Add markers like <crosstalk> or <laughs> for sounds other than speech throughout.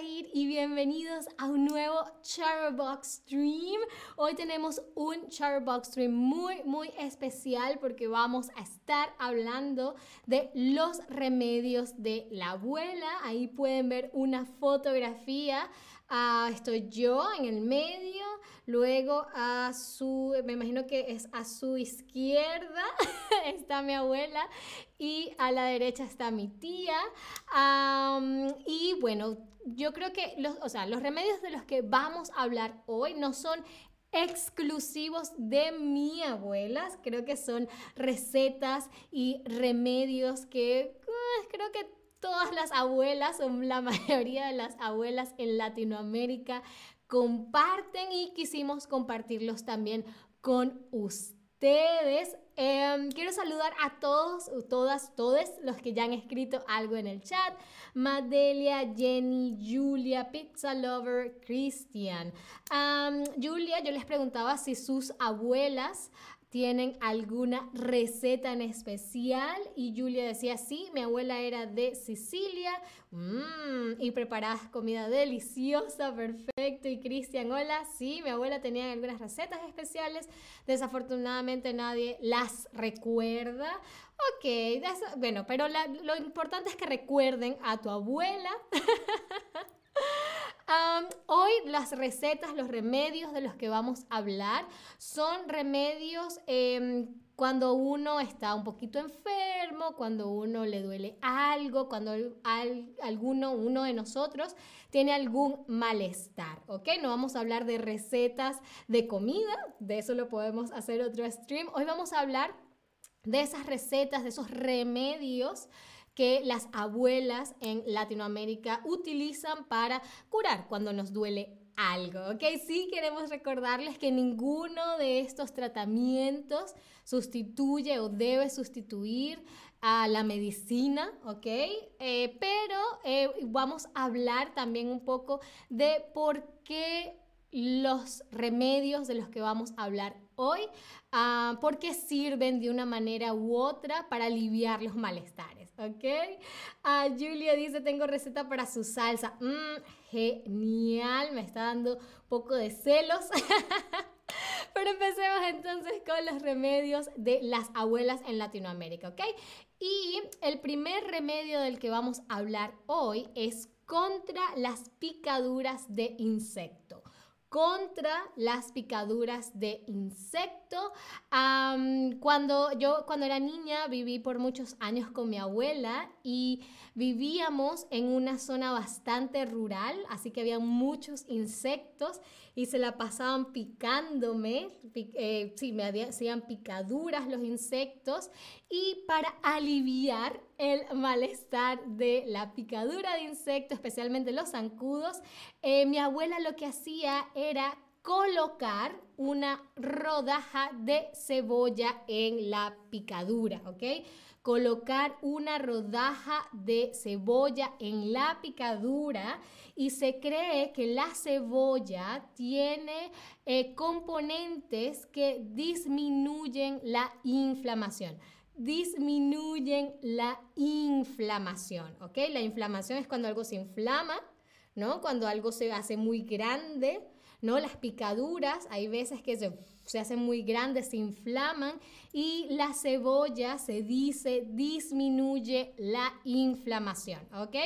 Y bienvenidos a un nuevo Charbox Stream. Hoy tenemos un Charbox Stream muy, muy especial porque vamos a estar hablando de los remedios de la abuela. Ahí pueden ver una fotografía. Ah, estoy yo en el medio, luego a su, me imagino que es a su izquierda <laughs> está mi abuela y a la derecha está mi tía. y bueno, yo creo que los, o sea, los remedios de los que vamos a hablar hoy no son exclusivos de mi abuela. Creo que son recetas y remedios que uh, creo que todas las abuelas o la <laughs> mayoría de las abuelas en Latinoamérica comparten y quisimos compartirlos también con ustedes. Em, quiero saludar a todos, todas, todos los que ya han escrito algo en el chat. Madelia, Jenny, Julia, Pizza Lover, Christian. Julia, yo les preguntaba si sus abuelas tienen alguna receta en especial y Julia decía, sí, mi abuela era de Sicilia mmm, y preparaba comida deliciosa, perfecto. Y Cristian, hola, sí, mi abuela tenía algunas recetas especiales, desafortunadamente nadie las recuerda. Ok, bueno, pero lo importante es que recuerden a tu abuela. <laughs> hoy las recetas, los remedios de los que vamos a hablar son remedios em, cuando uno está un poquito enfermo, cuando uno le duele algo, cuando alguno, uno de nosotros tiene algún malestar, ¿ok? No vamos a hablar de recetas de comida, de eso lo podemos hacer otro stream. Hoy vamos a hablar de esas recetas, de esos remedios que las abuelas en Latinoamérica utilizan para curar cuando nos duele algo, ¿ok? Sí queremos recordarles que ninguno de estos tratamientos sustituye o debe sustituir a la medicina. Eh, pero eh, vamos a hablar también un poco de por qué los remedios de los que vamos a hablar hoy, uh, porque sirven de una manera u otra para aliviar los malestares, ¿ok? Uh, Julia dice, tengo receta para su salsa. Mm, genial, me está dando un poco de celos. <laughs> Pero empecemos entonces con los remedios de las abuelas en Latinoamérica, ¿ok? Y el primer remedio del que vamos a hablar hoy es contra las picaduras de insecto contra las picaduras de insecto. cuando yo cuando era niña viví por muchos años con mi abuela y vivíamos en una zona bastante rural, así que había muchos insectos y se la pasaban picándome, eh, sí, me hacían picaduras los insectos y para aliviar el malestar de la picadura de insectos, especialmente los zancudos, eh, mi abuela lo que hacía era colocar una rodaja de cebolla en la picadura, ¿ok? Colocar una rodaja de cebolla en la picadura y se cree que la cebolla tiene eh, componentes que disminuyen la inflamación disminuyen la inflamación, ¿ok? La inflamación es cuando algo se inflama, ¿no? Cuando algo se hace muy grande, ¿no? Las picaduras, hay veces que se, hacen muy grandes, se inflaman y la cebolla se dice disminuye la inflamación, ¿ok?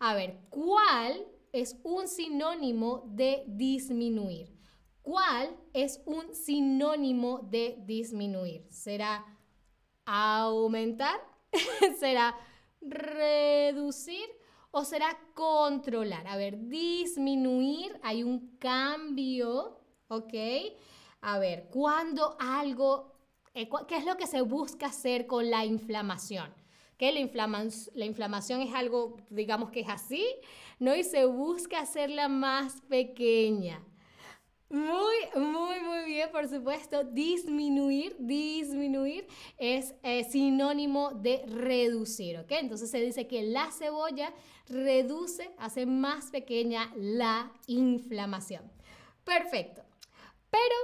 A ver, ¿cuál es un sinónimo de disminuir? ¿Cuál es un sinónimo de disminuir? ¿Será aumentar? <laughs> ¿Será reducir? ¿O será controlar? A ver, disminuir, hay un cambio, ¿ok? A ver, cuando algo, eh, ¿qué es lo que se busca hacer con la inflamación? Que la, la inflamación es algo, digamos que es así, ¿no? Y se busca hacerla más pequeña. Muy, muy, muy bien, por supuesto. Disminuir, disminuir es eh, sinónimo de reducir, ¿ok? Entonces se dice que la cebolla reduce, hace más pequeña la inflamación. Perfecto. Pero,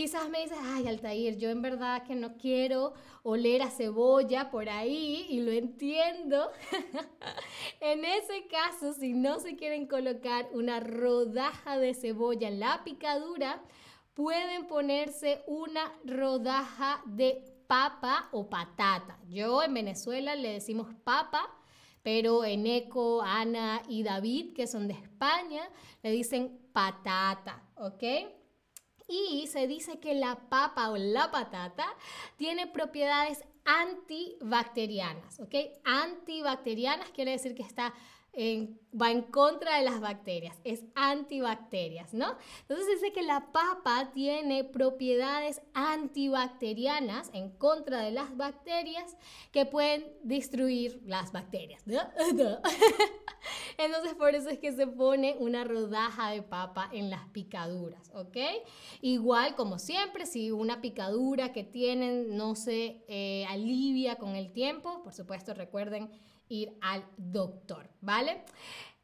quizás me dices, ay, Altair, yo en verdad que no quiero oler a cebolla por ahí y lo entiendo. <laughs> en ese caso, si no se quieren colocar una rodaja de cebolla en la picadura, pueden ponerse una rodaja de papa o patata. Yo en Venezuela le decimos papa, pero en Eco, Ana y David, que son de España, le dicen patata, ¿ok? Y se dice que la papa o la patata tiene propiedades antibacterianas, ¿ok? Antibacterianas quiere decir que está va en contra de las bacterias, es antibacterias, ¿no? Entonces dice que la papa tiene propiedades antibacterianas en contra de las bacterias que pueden destruir las bacterias. <laughs> <laughs> Entonces por eso es que se pone una rodaja de papa en las picaduras, ¿ok? Igual como siempre, si una picadura que tienen no se eh, alivia con el tiempo, por supuesto recuerden ir al doctor, ¿vale?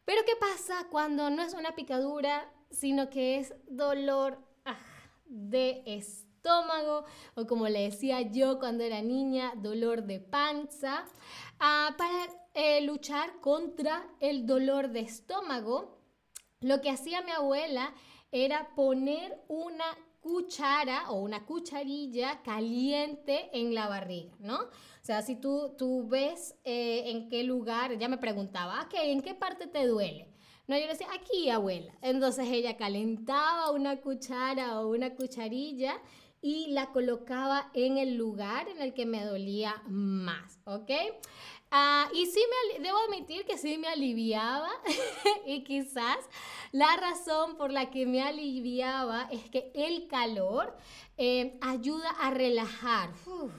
Pero ¿qué pasa cuando no es una picadura, sino que es dolor ah, de estómago o como le decía yo cuando era niña, dolor de panza? Ah, para eh, luchar contra el dolor de estómago, lo que hacía mi abuela era poner una cuchara o una cucharilla caliente en la barriga, ¿no? O sea, si tú, tú ves eh, en qué lugar, ya me preguntaba, ah, ¿en qué parte te duele? No, yo le decía, aquí, abuela. Entonces ella calentaba una cuchara o una cucharilla y la colocaba en el lugar en el que me dolía más, ¿ok? Ah, y sí, me, debo admitir que sí me aliviaba <laughs> y quizás la razón por la que me aliviaba es que el calor eh, ayuda a relajar,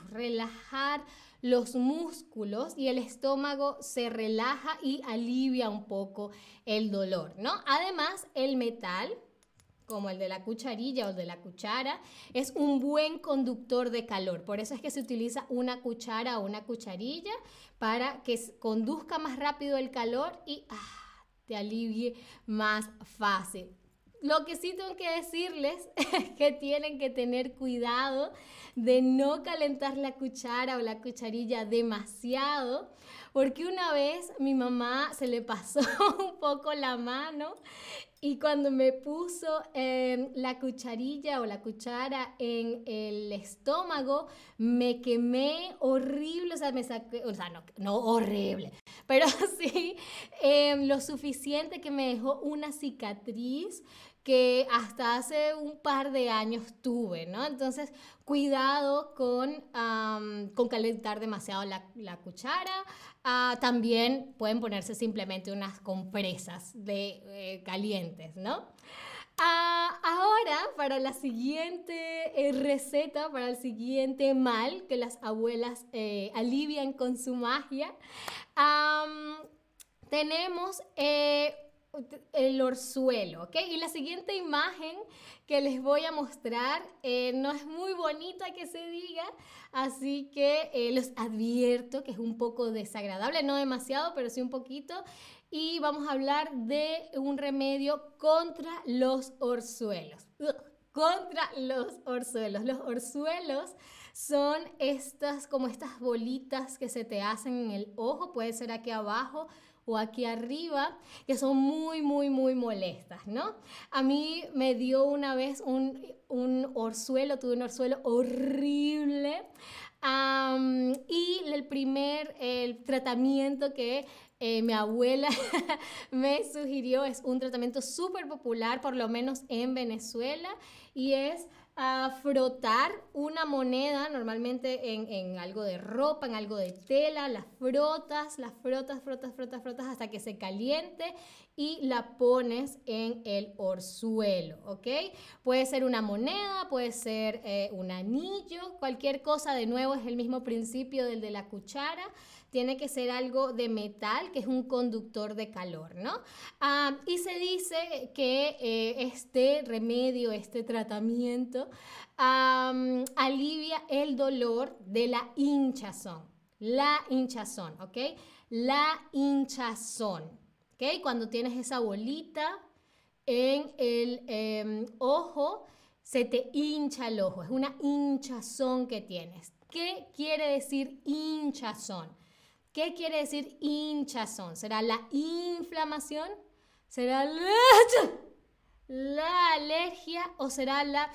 relajar los músculos y el estómago se relaja y alivia un poco el dolor, ¿no? Además, el metal como el de la cucharilla o de la cuchara, es un buen conductor de calor. Por eso es que se utiliza una cuchara o una cucharilla para que conduzca más rápido el calor y ah, te alivie más fácil. Lo que sí tengo que decirles <laughs> es que tienen que tener cuidado de no calentar la cuchara o la cucharilla demasiado, porque una vez mi mamá se le pasó <laughs> un poco la mano y cuando me puso em, la cucharilla o la cuchara en el estómago, me quemé horrible, o sea, me saqué, o sea, no, no horrible, pero <laughs> sí em, lo suficiente que me dejó una cicatriz que hasta hace un par de años tuve, ¿no? Entonces, cuidado con, con calentar demasiado la, la cuchara. Ah, también pueden ponerse simplemente unas compresas de eh, calientes, ¿no? Ah, ahora, para la siguiente eh, receta, para el siguiente mal que las abuelas eh, alivian con su magia, tenemos el orzuelo, ¿ok? Y la siguiente imagen que les voy a mostrar eh, no es muy bonita que se diga, así que eh, los advierto que es un poco desagradable, no demasiado, pero sí un poquito. Y vamos a hablar de un remedio contra los orzuelos. contra los orzuelos. Los orzuelos son estas, como estas bolitas que se te hacen en el ojo, puede ser aquí abajo o aquí arriba, que son muy, muy, muy molestas, ¿no? A mí me dio una vez un, un orzuelo, tuve un orzuelo horrible. y el primer el tratamiento que eh, mi abuela <laughs> me sugirió es un tratamiento súper popular, por lo menos en Venezuela, y es a frotar una moneda, normalmente en, algo de ropa, en algo de tela, la frotas, la frotas, frotas, frotas, frotas hasta que se caliente y la pones en el orzuelo. Puede ser una moneda, puede ser eh, un anillo, cualquier cosa, de nuevo es el mismo principio del de la cuchara tiene que ser algo de metal, que es un conductor de calor, ¿no? Ah, y se dice que eh, este remedio, este tratamiento, alivia el dolor de la hinchazón. La hinchazón, ¿ok? La hinchazón, ¿ok? Cuando tienes esa bolita en el em, ojo, se te hincha el ojo, es una hinchazón que tienes. ¿Qué quiere decir hinchazón? ¿Qué quiere decir hinchazón? ¿Será la inflamación? ¿Será <laughs> la, alergia o será la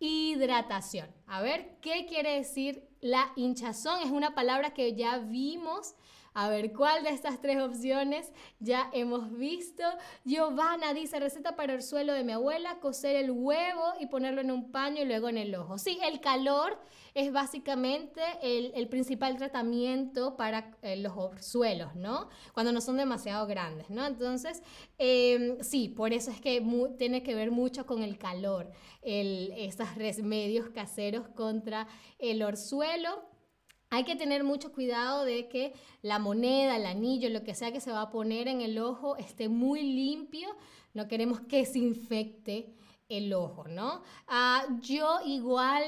hidratación? A ver, ¿qué quiere decir la hinchazón? Es una palabra que ya vimos a ver, ¿cuál de estas tres opciones ya hemos visto? Giovanna dice, receta para el suelo de mi abuela, coser el huevo y ponerlo en un paño y luego en el ojo. Sí, el calor es básicamente el, principal tratamiento para eh, los suelos, ¿no? Cuando no son demasiado grandes, ¿no? Entonces, em, sí, por eso es que tiene que ver mucho con el calor, el, estos remedios caseros contra el orzuelo hay que tener mucho cuidado de que la moneda, el anillo, lo que sea que se va a poner en el ojo esté muy limpio. No queremos que se infecte el ojo, ¿no? Ah, yo igual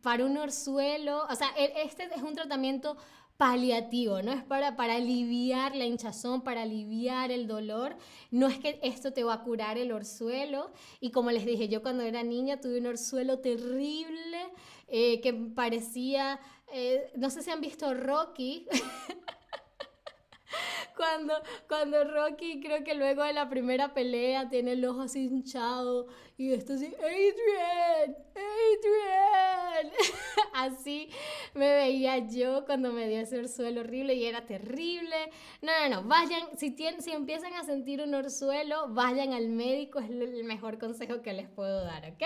para un orzuelo, o sea, e, este es un tratamiento paliativo, ¿no? Es para, para aliviar la hinchazón, para aliviar el dolor. No es que esto te va a curar el orzuelo. Y como les dije, yo cuando era niña tuve un orzuelo terrible eh, que parecía eh, no sé si han visto Rocky. <laughs> cuando, cuando Rocky creo que luego de la primera pelea tiene el ojo así hinchado y esto así, Adrian, Adrian. <laughs> así me veía yo cuando me dio ese orzuelo horrible y era terrible. No, no, no, vayan, si, tienen, si empiezan a sentir un orzuelo, vayan al médico, es el mejor consejo que les puedo dar, ¿ok?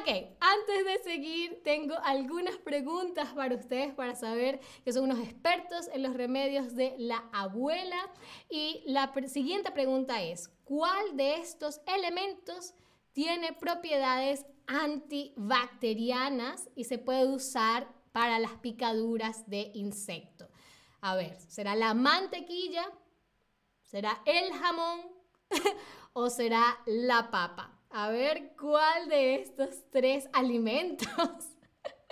Ok, antes de seguir, tengo algunas preguntas para ustedes para saber que son unos expertos en los remedios de la abuela. Y la siguiente pregunta es, ¿cuál de estos elementos tiene propiedades antibacterianas y se puede usar para las picaduras de insecto? A ver, ¿será la mantequilla? ¿Será el jamón? <laughs> ¿O será la papa? A ver cuál de estos tres <laughs> alimentos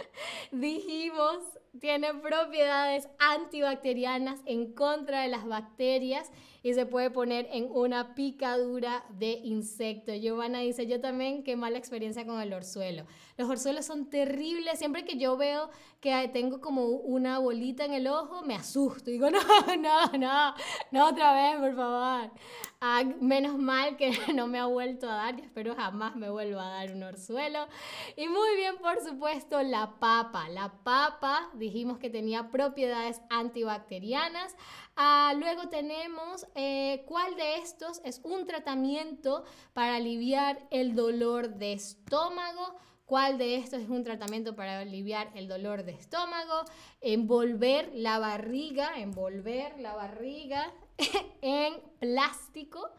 <laughs> dijimos tiene propiedades antibacterianas en contra de las bacterias y se puede poner en una picadura de insecto. Giovanna dice, yo también, qué mala experiencia con el orzuelo. Los orzuelos son terribles. Siempre que yo veo que tengo como una bolita en el ojo, me asusto. Digo, <laughs> no, no, no, no otra vez, por favor. Ah, menos mal que <laughs> no me ha vuelto a dar espero jamás me vuelva a dar un orzuelo. Y muy bien, por supuesto, la papa. La papa dijimos que tenía propiedades antibacterianas. Ah, luego tenemos eh, cuál de estos es un tratamiento para aliviar el dolor de estómago. ¿Cuál de estos es un tratamiento para aliviar el dolor de estómago? Envolver la barriga, envolver la barriga <laughs> en plástico,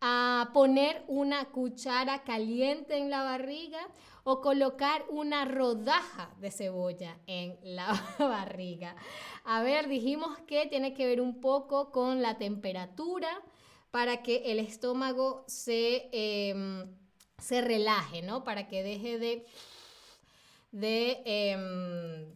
a poner una cuchara caliente en la barriga o colocar una rodaja de cebolla en la <laughs> barriga. A ver, dijimos que tiene que ver un poco con la temperatura para que el estómago se, em, se relaje, ¿no? Para que deje de, em,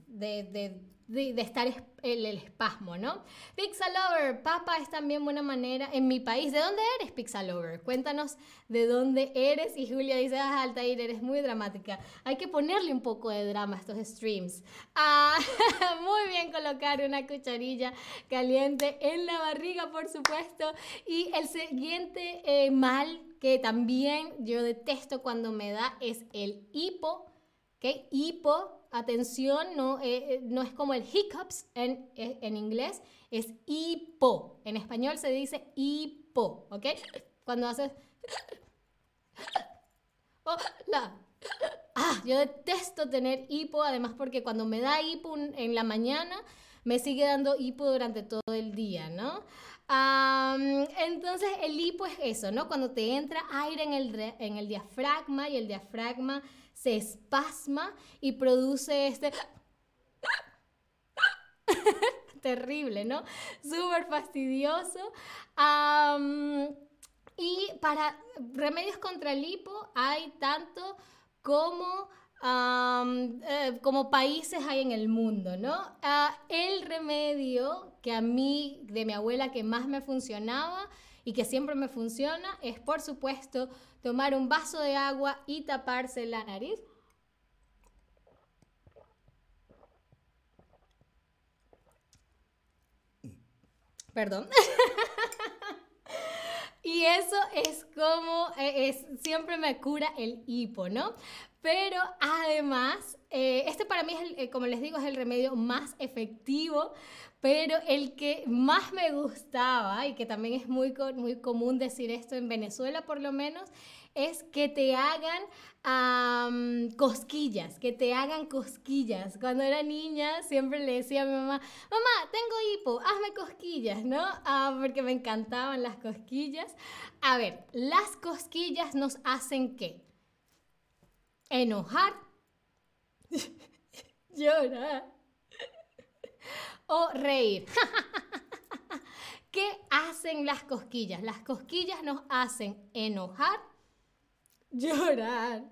estar el, el, espasmo, ¿no? Pixalover, papa es también buena manera en mi país. ¿De dónde eres, Pixalover? Cuéntanos de dónde eres. Y Julia dice, ah, Altair, eres muy dramática. Hay que ponerle un poco de drama a estos streams. Ah, <laughs> muy bien colocar una cucharilla caliente en la barriga, por supuesto. Y el siguiente eh, mal que también yo detesto cuando me da es el hipo. ¿Ok? Hipo atención, no, eh, eh, no es como el hiccups en, eh, en, inglés, es hipo. En español se dice hipo, ¿ok? Cuando haces... Hola. Ah, yo detesto tener hipo, además porque cuando me da hipo en la mañana, me sigue dando hipo durante todo el día, ¿no? entonces el hipo es eso, ¿no? Cuando te entra aire en el, en el diafragma y el diafragma se espasma y produce este... <laughs> Terrible, ¿no? Súper fastidioso. y para remedios contra el hipo hay tanto como, eh, como países hay en el mundo, ¿no? Ah, el remedio que a mí, de mi abuela, que más me funcionaba, y que siempre me funciona es, por supuesto, tomar un vaso de agua y taparse la nariz. Perdón. <laughs> y eso es como, eh, es, siempre me cura el hipo, ¿no? Pero además, eh, este para mí, es eh, como les digo, es el remedio más efectivo, pero el que más me gustaba y que también es muy, muy común decir esto en Venezuela por lo menos, es que te hagan cosquillas, que te hagan cosquillas. Cuando era niña siempre le decía a mi mamá, mamá, tengo hipo, hazme cosquillas, ¿no? Ah, porque me encantaban las cosquillas. A ver, las cosquillas nos hacen qué? Enojar, <laughs> llorar o reír. <laughs> ¿Qué hacen las cosquillas? Las cosquillas nos hacen enojar, llorar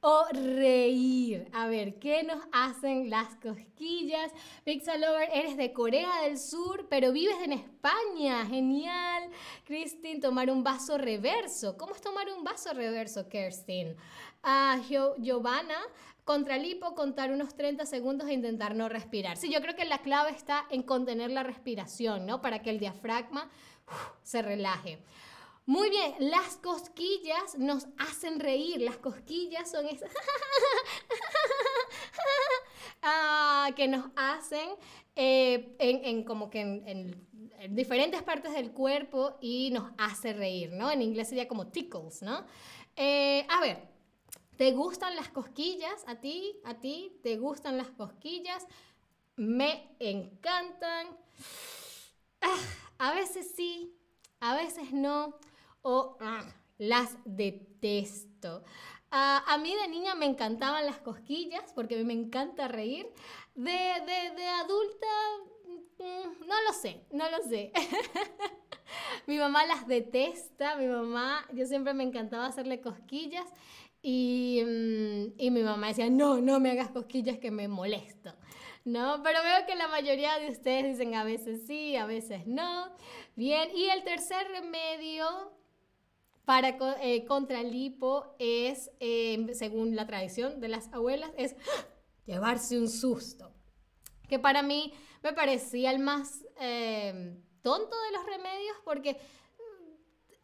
o reír. A ver, ¿qué nos hacen las cosquillas? Pizza Lover, eres de Corea del Sur, pero vives en España. Genial. Kristin, tomar un vaso reverso. ¿Cómo es tomar un vaso reverso, Kirstin? Ah, Giovanna, contra el hipo, contar unos 30 segundos e intentar no respirar. Sí, yo creo que la clave está en contener la respiración, ¿no? Para que el diafragma se relaje. Muy bien, las cosquillas nos hacen reír. Las cosquillas son esas <laughs> ah, que nos hacen eh, en, como que en, diferentes partes del cuerpo y nos hace reír, ¿no? En inglés sería como tickles, ¿no? Eh, a ver, ¿te gustan las cosquillas? ¿A ti? ¿A ti? ¿Te gustan las cosquillas? Me encantan. Ah, a veces sí, a veces no o ah, las detesto. a mí de niña me encantaban las cosquillas porque me encanta reír. De, de, adulta, mm, no lo sé, no lo sé. <laughs> mi mamá las detesta, mi mamá, yo siempre me encantaba hacerle cosquillas y, mm, y mi mamá decía, no, no me hagas cosquillas que me molesto. ¿no? Pero veo que la mayoría de ustedes dicen a veces sí, a veces no. Bien, y el tercer remedio para, eh, contra el hipo es, em, según la tradición de las abuelas, es llevarse un susto. Que para mí me parecía el más em, tonto de los remedios porque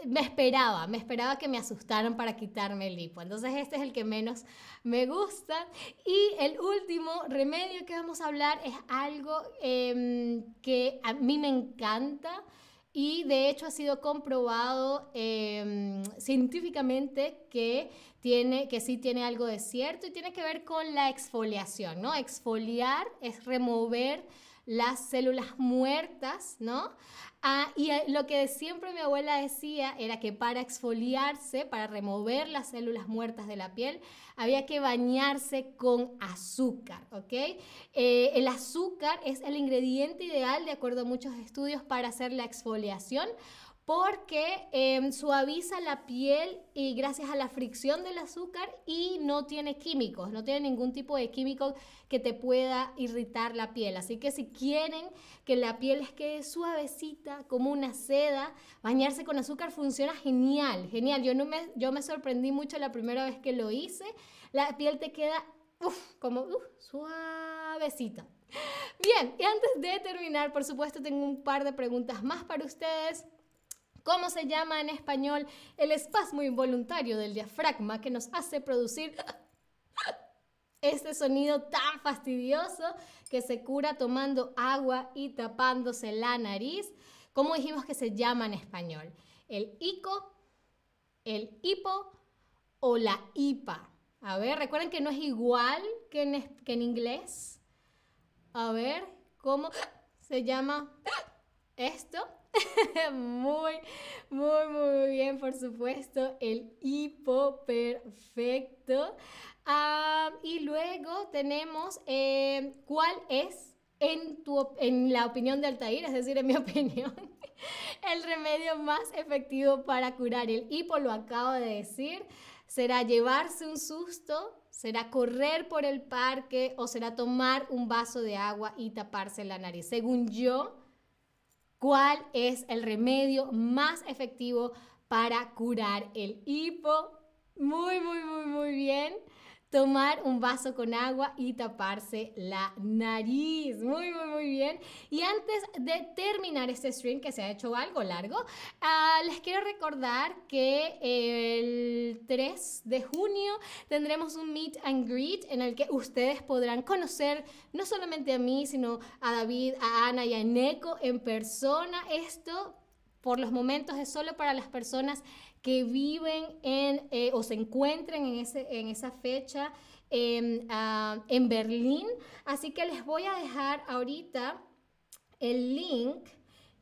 me esperaba, me esperaba que me asustaran para quitarme el hipo. Entonces este es el que menos me gusta. Y el último remedio que vamos a hablar es algo em, que a mí me encanta y de hecho ha sido comprobado em, científicamente que, tiene, que sí tiene algo de cierto y tiene que ver con la exfoliación, ¿no? Exfoliar es remover las células muertas, ¿no? Ah, y eh, lo que siempre mi abuela decía era que para exfoliarse, para remover las células muertas de la piel, había que bañarse con azúcar, ¿ok? Eh, el azúcar es el ingrediente ideal, de acuerdo a muchos estudios, para hacer la exfoliación porque em, suaviza la piel y gracias a la fricción del azúcar y no tiene químicos, no tiene ningún tipo de químico que te pueda irritar la piel. Así que si quieren que la piel les quede suavecita como una seda, bañarse con azúcar funciona genial, genial. Yo, no me, yo me sorprendí mucho la primera vez que lo hice. La piel te queda como suavecita. Bien, y antes de terminar, por supuesto, tengo un par de preguntas más para ustedes. ¿Cómo se llama en español el espasmo involuntario del diafragma que nos hace producir <laughs> este sonido tan fastidioso que se cura tomando agua y tapándose la nariz? ¿Cómo dijimos que se llama en español? ¿El ico, el hipo o la hipa? A ver, recuerden que no es igual que en, que en inglés. A ver, ¿cómo se llama esto? <laughs> muy, muy, muy bien, por supuesto, el hipo perfecto. Ah, y luego tenemos eh, cuál es, en, tu, en la opinión de Altair, es decir, en mi <laughs> opinión, el remedio más efectivo para curar el hipo, lo acabo de decir. ¿Será llevarse un susto? ¿Será correr por el parque? ¿O será tomar un vaso de agua y taparse la nariz? Según yo, cuál es el remedio más efectivo para curar el hipo. Muy, muy, muy, muy bien tomar un vaso con agua y taparse la nariz. Muy, muy, muy bien. Y antes de terminar este stream, que se ha hecho algo largo, uh, les quiero recordar que el 3 de junio tendremos un meet and greet en el que ustedes podrán conocer no solamente a mí, sino a David, a Ana y a Neko en persona. Esto por los momentos es solo para las personas que viven en eh, o se encuentren en, ese, en esa fecha en, ah, en Berlín. Así que les voy a dejar ahorita el link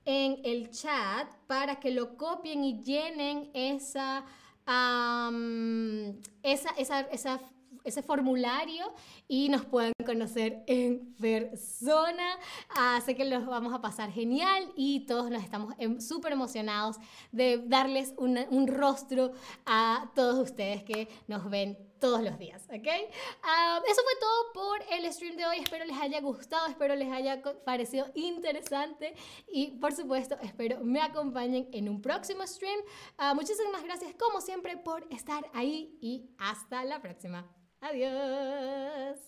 en el chat para que lo copien y llenen esa, esa, esa, esa ese formulario y nos pueden conocer en persona. Así que los vamos a pasar genial y todos nos estamos em, súper emocionados de darles un rostro a todos ustedes que nos ven todos los días, ¿ok? Ah, eso fue todo por el stream de hoy. Espero les haya gustado, espero les haya parecido interesante y por supuesto espero me acompañen en un próximo stream. Uh, muchísimas gracias como siempre por estar ahí y hasta la próxima. Adiós.